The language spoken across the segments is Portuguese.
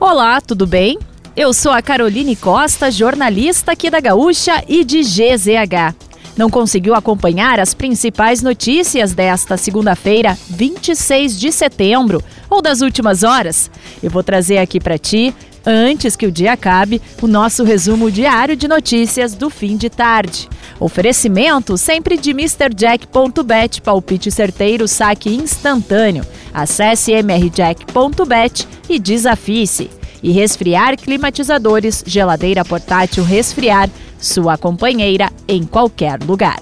Olá, tudo bem? Eu sou a Caroline Costa, jornalista aqui da Gaúcha e de GZH. Não conseguiu acompanhar as principais notícias desta segunda-feira, 26 de setembro, ou das últimas horas? Eu vou trazer aqui para ti, antes que o dia acabe, o nosso resumo diário de notícias do fim de tarde. Oferecimento sempre de MrJack.bet, palpite certeiro, saque instantâneo. Acesse mrjack.bet e desafie-se. E resfriar climatizadores, geladeira portátil resfriar, sua companheira em qualquer lugar.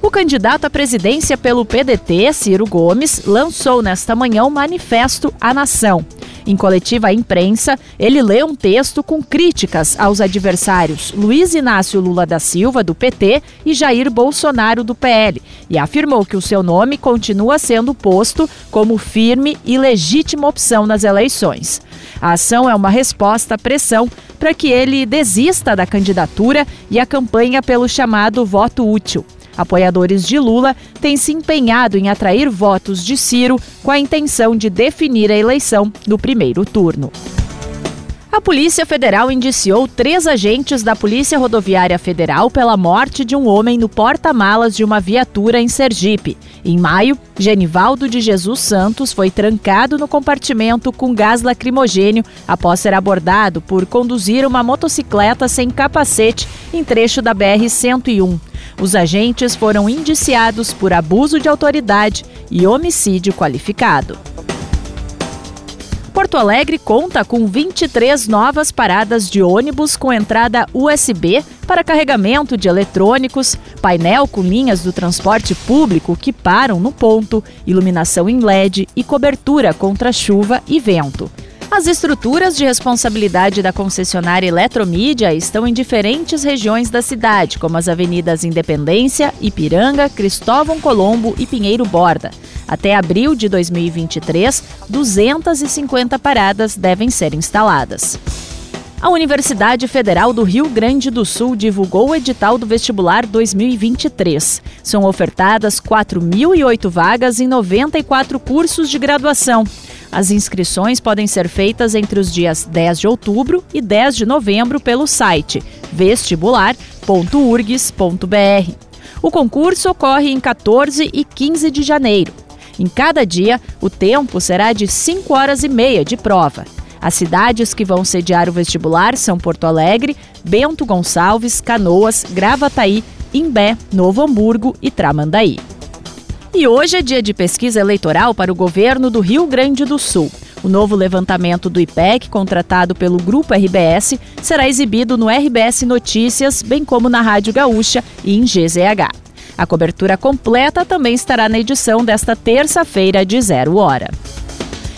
O candidato à presidência pelo PDT, Ciro Gomes, lançou nesta manhã o manifesto à nação. Em coletiva à imprensa, ele lê um texto com críticas aos adversários Luiz Inácio Lula da Silva, do PT, e Jair Bolsonaro, do PL, e afirmou que o seu nome continua sendo posto como firme e legítima opção nas eleições. A ação é uma resposta à pressão para que ele desista da candidatura e a campanha pelo chamado voto útil. Apoiadores de Lula têm se empenhado em atrair votos de Ciro com a intenção de definir a eleição no primeiro turno. A Polícia Federal indiciou três agentes da Polícia Rodoviária Federal pela morte de um homem no porta-malas de uma viatura em Sergipe. Em maio, Genivaldo de Jesus Santos foi trancado no compartimento com gás lacrimogênio após ser abordado por conduzir uma motocicleta sem capacete em trecho da BR-101. Os agentes foram indiciados por abuso de autoridade e homicídio qualificado. Porto Alegre conta com 23 novas paradas de ônibus com entrada USB para carregamento de eletrônicos, painel com linhas do transporte público que param no ponto, iluminação em LED e cobertura contra chuva e vento. As estruturas de responsabilidade da concessionária Eletromídia estão em diferentes regiões da cidade, como as avenidas Independência, Ipiranga, Cristóvão Colombo e Pinheiro Borda. Até abril de 2023, 250 paradas devem ser instaladas. A Universidade Federal do Rio Grande do Sul divulgou o edital do vestibular 2023. São ofertadas 4.008 vagas em 94 cursos de graduação. As inscrições podem ser feitas entre os dias 10 de outubro e 10 de novembro pelo site vestibular.urgs.br. O concurso ocorre em 14 e 15 de janeiro. Em cada dia, o tempo será de 5 horas e meia de prova. As cidades que vão sediar o vestibular são Porto Alegre, Bento Gonçalves, Canoas, Gravataí, Imbé, Novo Hamburgo e Tramandaí. E hoje é dia de pesquisa eleitoral para o governo do Rio Grande do Sul. O novo levantamento do IPEC, contratado pelo Grupo RBS, será exibido no RBS Notícias, bem como na Rádio Gaúcha e em GZH. A cobertura completa também estará na edição desta terça-feira, de zero hora.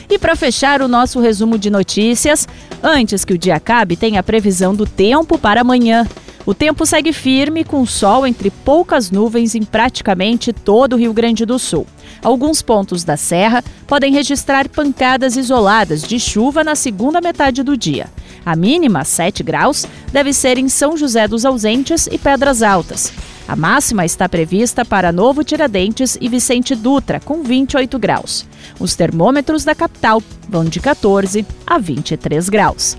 E para fechar o nosso resumo de notícias, antes que o dia acabe, tem a previsão do tempo para amanhã. O tempo segue firme, com sol entre poucas nuvens em praticamente todo o Rio Grande do Sul. Alguns pontos da serra podem registrar pancadas isoladas de chuva na segunda metade do dia. A mínima, 7 graus, deve ser em São José dos Ausentes e Pedras Altas. A máxima está prevista para Novo Tiradentes e Vicente Dutra, com 28 graus. Os termômetros da capital vão de 14 a 23 graus.